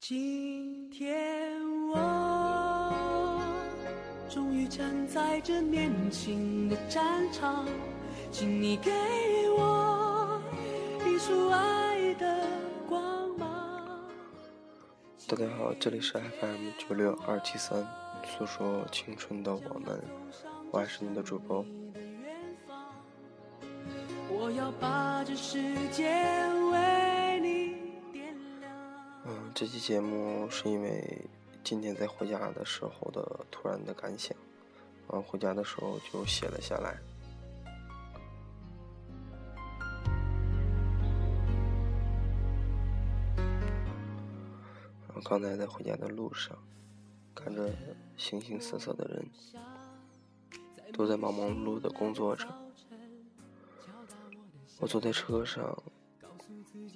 今天我终于站在这年轻的战场，请你给我一束爱的光芒。大家好，这里是 FM 九六二七三，诉说青春的我们，我还是你的主播。我要把这世界为。嗯，这期节目是因为今天在回家的时候的突然的感想，然后，回家的时候就写了下来。然后刚才在回家的路上，看着形形色色的人，都在忙忙碌碌的工作着。我坐在车上，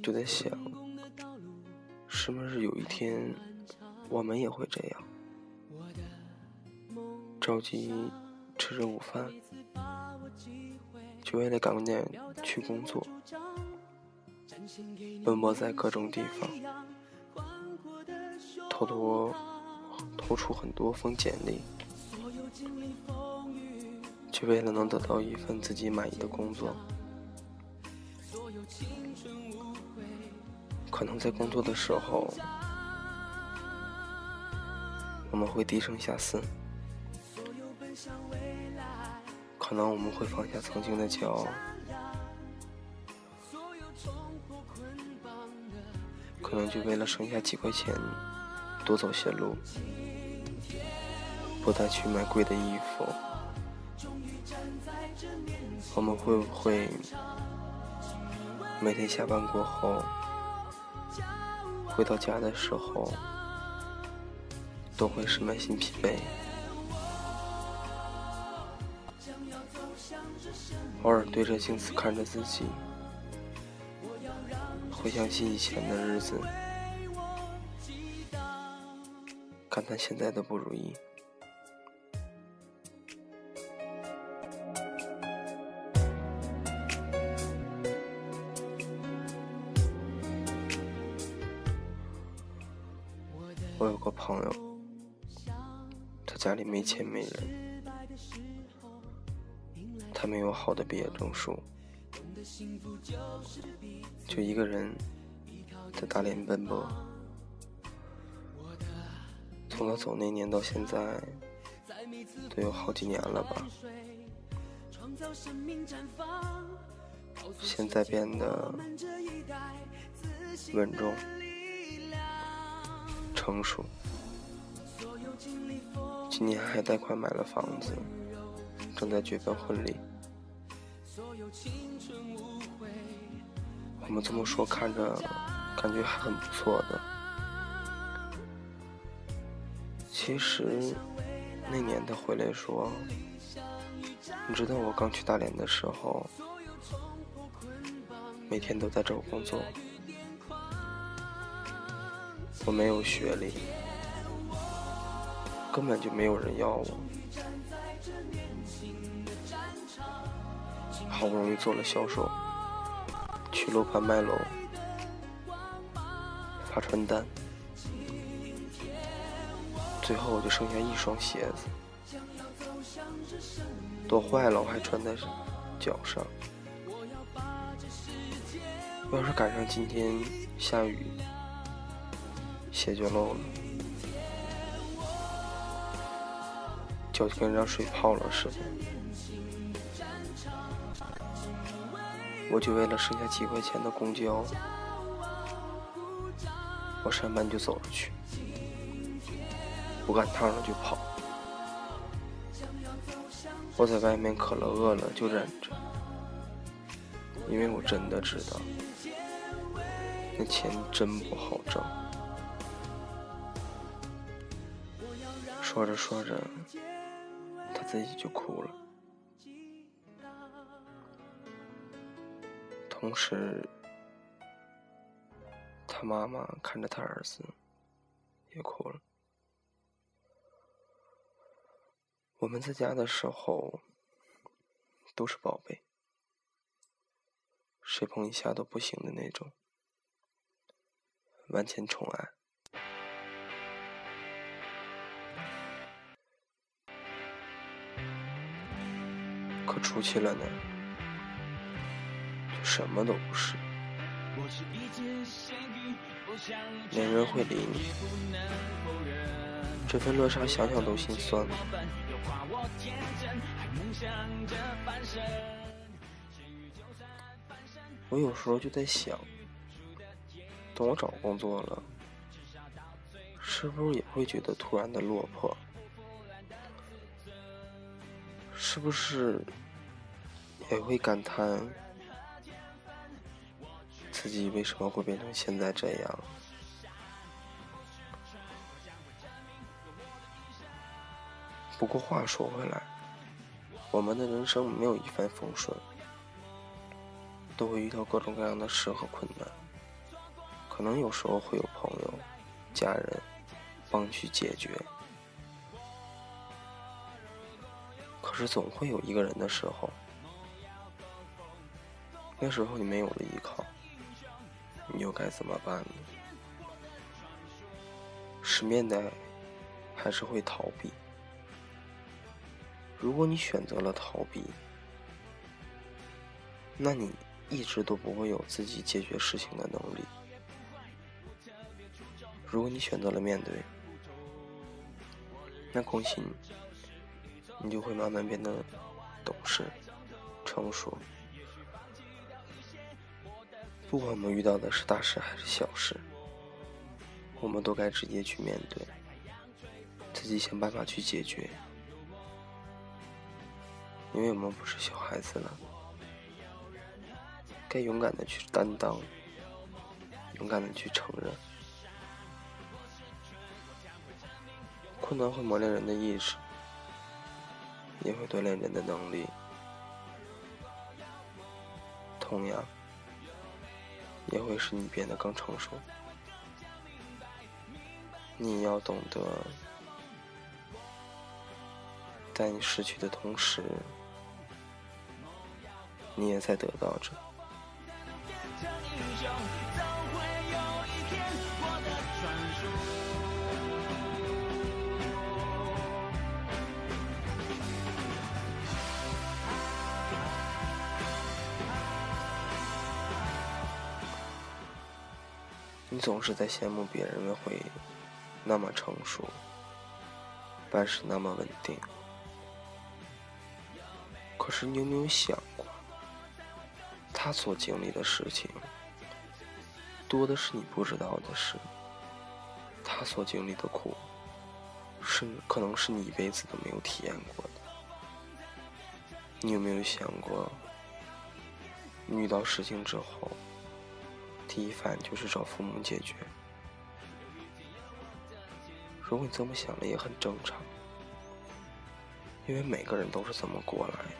就在想，是不是有一天我们也会这样，着急吃着午饭，就为了赶点去工作，奔波在各种地方，偷偷投出很多封简历，就为了能得到一份自己满意的工作。可能在工作的时候，我们会低声下气；可能我们会放下曾经的骄傲；可能就为了省下几块钱，多走些路，不再去买贵的衣服。我们会不会？每天下班过后，回到家的时候，都会是满心疲惫。偶尔对着镜子看着自己，回想起以前的日子，感叹现在的不如意。他家里没钱没人，他没有好的毕业证书，就一个人在大连奔波。从他走那年到现在，都有好几年了吧。现在变得稳重。成熟，今年还贷款买了房子，正在举办婚礼。我们这么说，看着感觉还很不错的。其实那年他回来说：“你知道我刚去大连的时候，每天都在找工作。”我没有学历，根本就没有人要我。好不容易做了销售，去楼盘卖楼，发传单，最后我就剩下一双鞋子，都坏了，我还穿在脚上。要是赶上今天下雨。鞋就漏了，就跟让水泡了似的。我就为了剩下几块钱的公交，我上班就走了去，不赶趟了就跑。我在外面渴了饿了就忍着，因为我真的知道，那钱真不好挣。说着说着，自己就哭了，同时，他妈妈看着他儿子也哭了。我们在家的时候都是宝贝，谁碰一下都不行的那种，万千宠爱。可出去了呢，就什么都不是。没人会理你，这份落差想想都心酸。我有时候就在想，等我找工作了，是不是也会觉得突然的落魄？是不是也会感叹？自己为什么会变成现在这样？不过话说回来，我们的人生没有一帆风顺，都会遇到各种各样的事和困难。可能有时候会有朋友、家人帮你去解决，可是总会有一个人的时候，那时候你没有了依靠。你又该怎么办呢？是面对，还是会逃避？如果你选择了逃避，那你一直都不会有自己解决事情的能力。如果你选择了面对，那恭喜你，你就会慢慢变得懂事、成熟。不管我们遇到的是大事还是小事，我们都该直接去面对，自己想办法去解决，因为我们不是小孩子了，该勇敢的去担当，勇敢的去承认。困难会磨练人的意志，也会锻炼人的能力，同样。也会使你变得更成熟。你要懂得，在你失去的同时，你也在得到着。你总是在羡慕别人会那么成熟，办事那么稳定。可是你有没有想过，他所经历的事情多的是你不知道的事，他所经历的苦是可能是你一辈子都没有体验过的。你有没有想过，你遇到事情之后？第一反应就是找父母解决。如果你这么想了，也很正常，因为每个人都是这么过来的。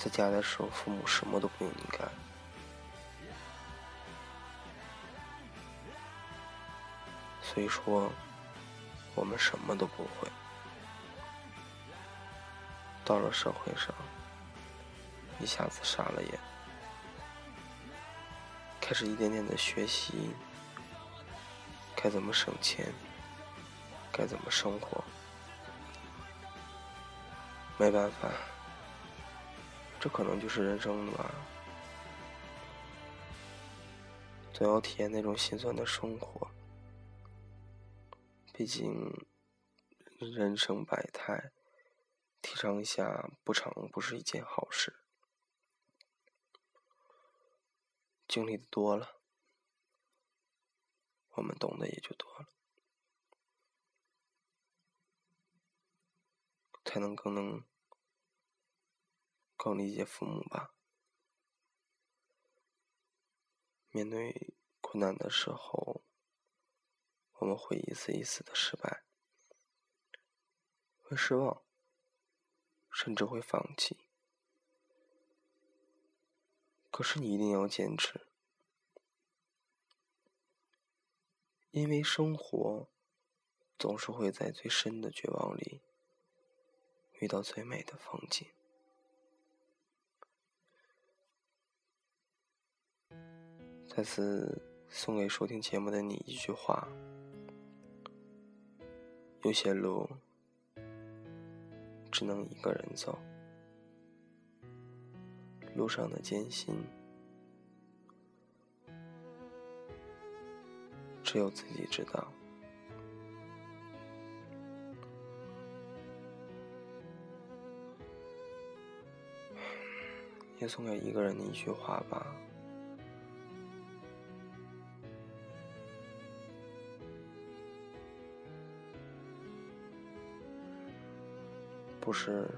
在家的时候，父母什么都不用你干，所以说我们什么都不会。到了社会上。一下子傻了眼，开始一点点的学习，该怎么省钱，该怎么生活。没办法，这可能就是人生吧。总要体验那种心酸的生活，毕竟人生百态，提倡一下不长不是一件好事。经历的多了，我们懂得也就多了，才能更能更理解父母吧。面对困难的时候，我们会一次一次的失败，会失望，甚至会放弃。可是你一定要坚持，因为生活总是会在最深的绝望里遇到最美的风景。再次送给收听节目的你一句话：有些路只能一个人走，路上的艰辛，只有自己知道。也送给一个人的一句话吧。不是，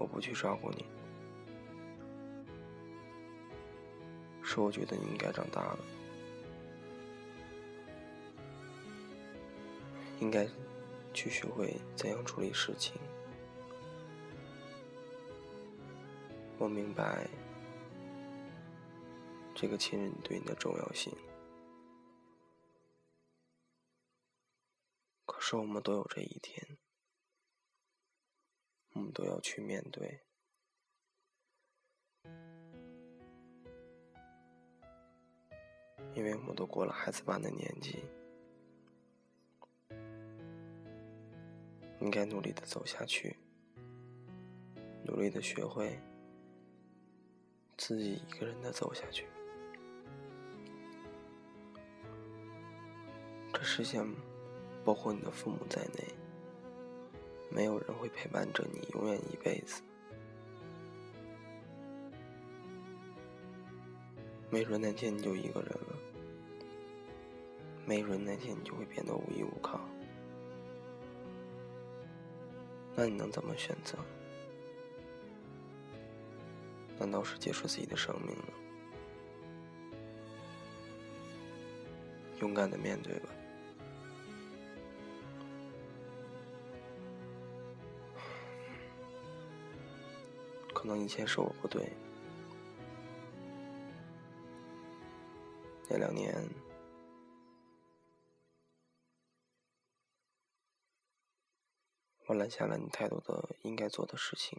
我不去照顾你，是我觉得你应该长大了，应该去学会怎样处理事情。我明白这个亲人对你的重要性。可是我们都有这一天，我们都要去面对，因为我们都过了孩子般的年纪，应该努力的走下去，努力的学会自己一个人的走下去，这世界。包括你的父母在内，没有人会陪伴着你永远一辈子。没准哪天你就一个人了，没准哪天你就会变得无依无靠。那你能怎么选择？难道是结束自己的生命吗？勇敢的面对吧。可能以前是我不对，那两年我拦下了你太多的应该做的事情，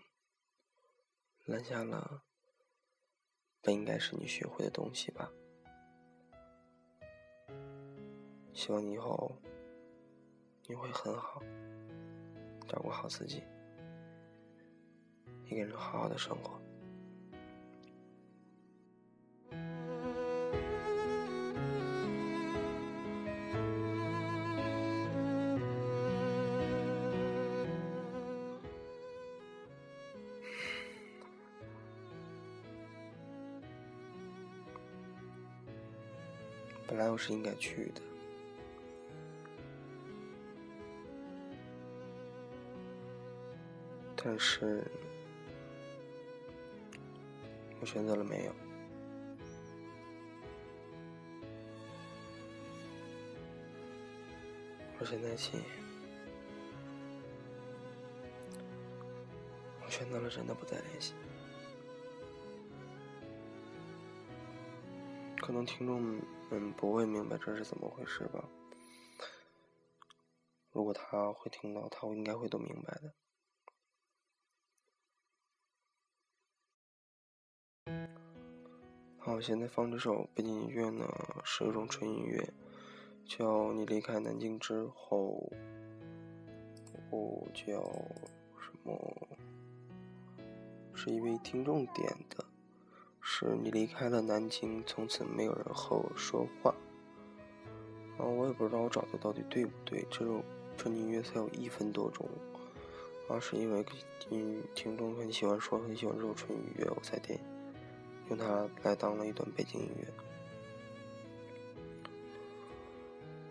拦下了本应该是你学会的东西吧。希望你以后你会很好，照顾好自己。一个人好好的生活。本来我是应该去的，但是。我选择了没有。我现在起，我选择了真的不再联系。可能听众们不会明白这是怎么回事吧？如果他会听到，他应该会都明白的。好，现在放这首背景音乐呢，是一种纯音乐，叫你离开南京之后，我叫什么？是一位听众点的，是你离开了南京，从此没有人和我说话。啊，我也不知道我找的到底对不对，这首纯音乐才有一分多钟，啊，是因为听听众很喜欢说很喜欢这首纯音乐，我才点。用它来当了一段背景音乐。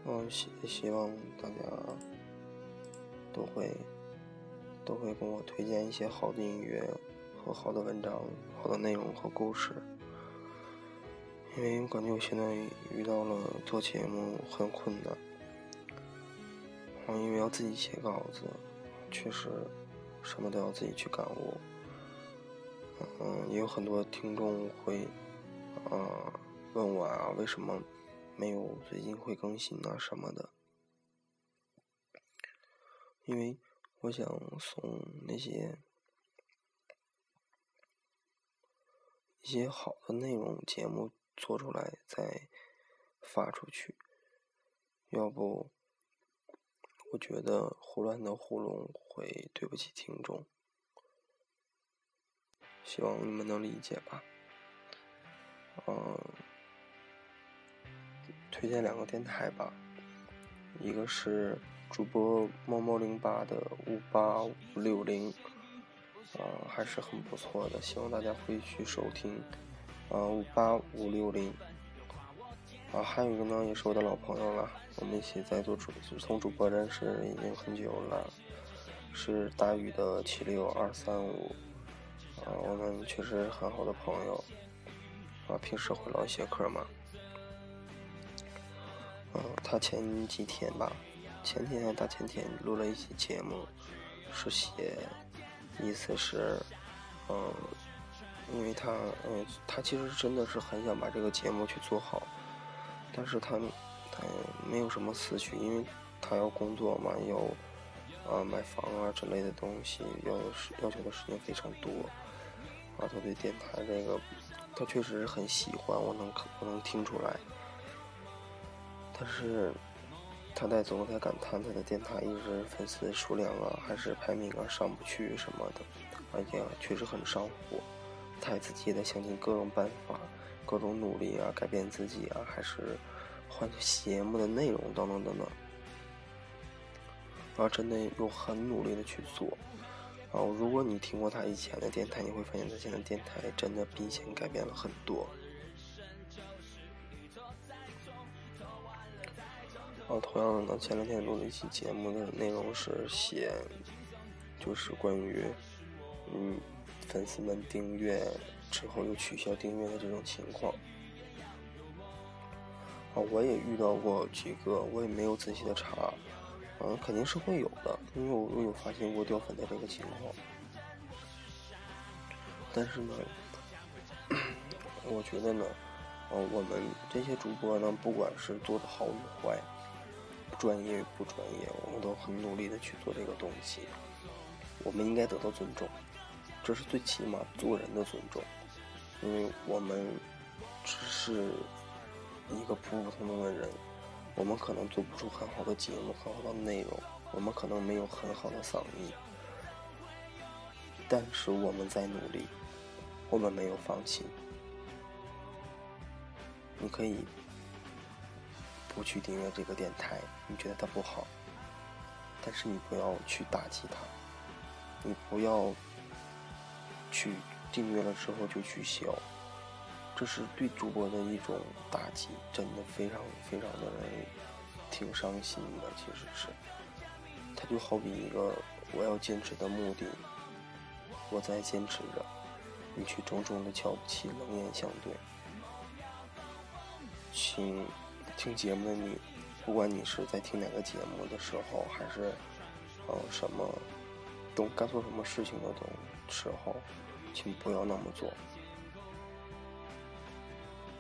我希希望大家都会都会跟我推荐一些好的音乐和好的文章、好的内容和故事，因为我感觉我现在遇到了做节目很困难，因为要自己写稿子，确实什么都要自己去感悟。也有很多听众会，啊，问我啊，为什么没有最近会更新啊什么的？因为我想送那些一些好的内容节目做出来再发出去，要不我觉得胡乱的糊弄会对不起听众，希望你们能理解吧。嗯，推荐两个电台吧，一个是主播猫猫零八的五八五六零，啊，还是很不错的，希望大家会去收听。啊，五八五六零，啊，还有一个呢，也是我的老朋友了，我们一起在做主，从主播认识已经很久了，是大宇的七六二三五，啊，我们确实很好的朋友，啊，平时会唠一些嗑嘛，嗯，他前几天吧，前天大前天录了一期节目，是写，意思是，嗯。因为他，嗯，他其实真的是很想把这个节目去做好，但是他，他没有什么思绪，因为他要工作嘛，要，啊，买房啊之类的东西，要要求的时间非常多，啊，他对电台这个，他确实很喜欢，我能我能听出来，但是他在总在感叹他的电台一直粉丝数量啊，还是排名啊上不去什么的，而且确实很上火。他自己也在想尽各种办法，各种努力啊，改变自己啊，还是换节目的内容等等等等，然后真的有很努力的去做。哦如果你听过他以前的电台，你会发现他现在电台真的比以前改变了很多。然后同样的呢，前两天录了一期节目的内容是写，就是关于，嗯。粉丝们订阅之后又取消订阅的这种情况，啊，我也遇到过几个，我也没有仔细的查，嗯，肯定是会有的，因为我有发现过掉粉的这个情况。但是呢，我觉得呢，呃，我们这些主播呢，不管是做的好与坏，专业与不专业，我们都很努力的去做这个东西，我们应该得到尊重。这是最起码做人的尊重，因为我们只是一个普普通通的人，我们可能做不出很好的节目、很好的内容，我们可能没有很好的嗓音，但是我们在努力，我们没有放弃。你可以不去订阅这个电台，你觉得它不好，但是你不要去打击它，你不要。去订阅了之后就取消，这是对主播的一种打击，真的非常非常的人挺伤心的。其实是，他就好比一个我要坚持的目的，我在坚持着，你却重重的瞧不起，冷眼相对。请听节目的你，不管你是在听哪个节目的时候，还是呃什么，懂该做什么事情的都。时候，请不要那么做，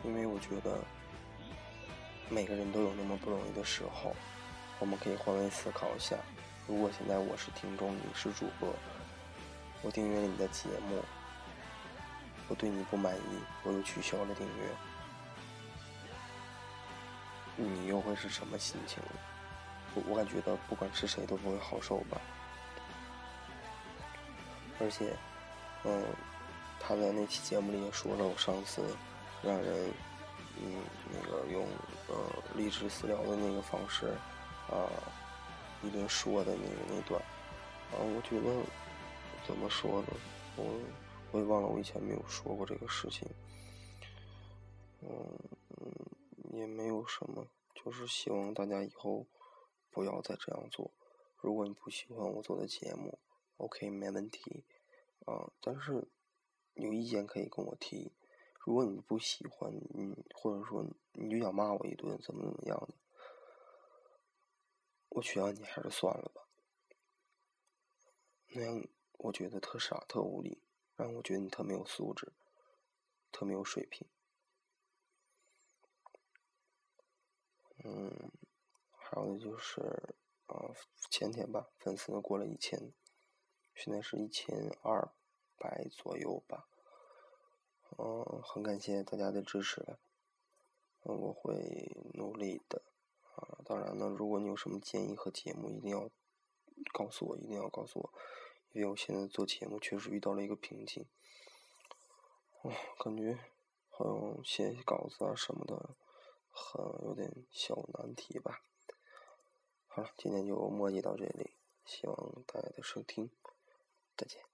因为我觉得每个人都有那么不容易的时候。我们可以换位思考一下：如果现在我是听众，你是主播，我订阅了你的节目，我对你不满意，我又取消了订阅，你又会是什么心情？我我感觉到，不管是谁都不会好受吧。而且，嗯，他在那期节目里也说了，我上次让人，嗯，那个用呃励志私聊的那个方式，啊，一顿说的那个那段，啊，我觉得怎么说呢？我我也忘了我以前没有说过这个事情，嗯嗯，也没有什么，就是希望大家以后不要再这样做。如果你不喜欢我做的节目，OK，没问题，啊，但是有意见可以跟我提。如果你不喜欢，你，或者说你就想骂我一顿，怎么怎么样的，我劝你还是算了吧。那样我觉得特傻特无理，让我觉得你特没有素质，特没有水平。嗯，还有就是啊，前天吧，粉丝过了一千。现在是一千二百左右吧，嗯，很感谢大家的支持，我会努力的，啊，当然呢，如果你有什么建议和节目，一定要告诉我，一定要告诉我，因为我现在做节目确实遇到了一个瓶颈，哦，感觉好像写稿子啊什么的，很有点小难题吧。好了，今天就墨迹到这里，希望大家的收听，再见。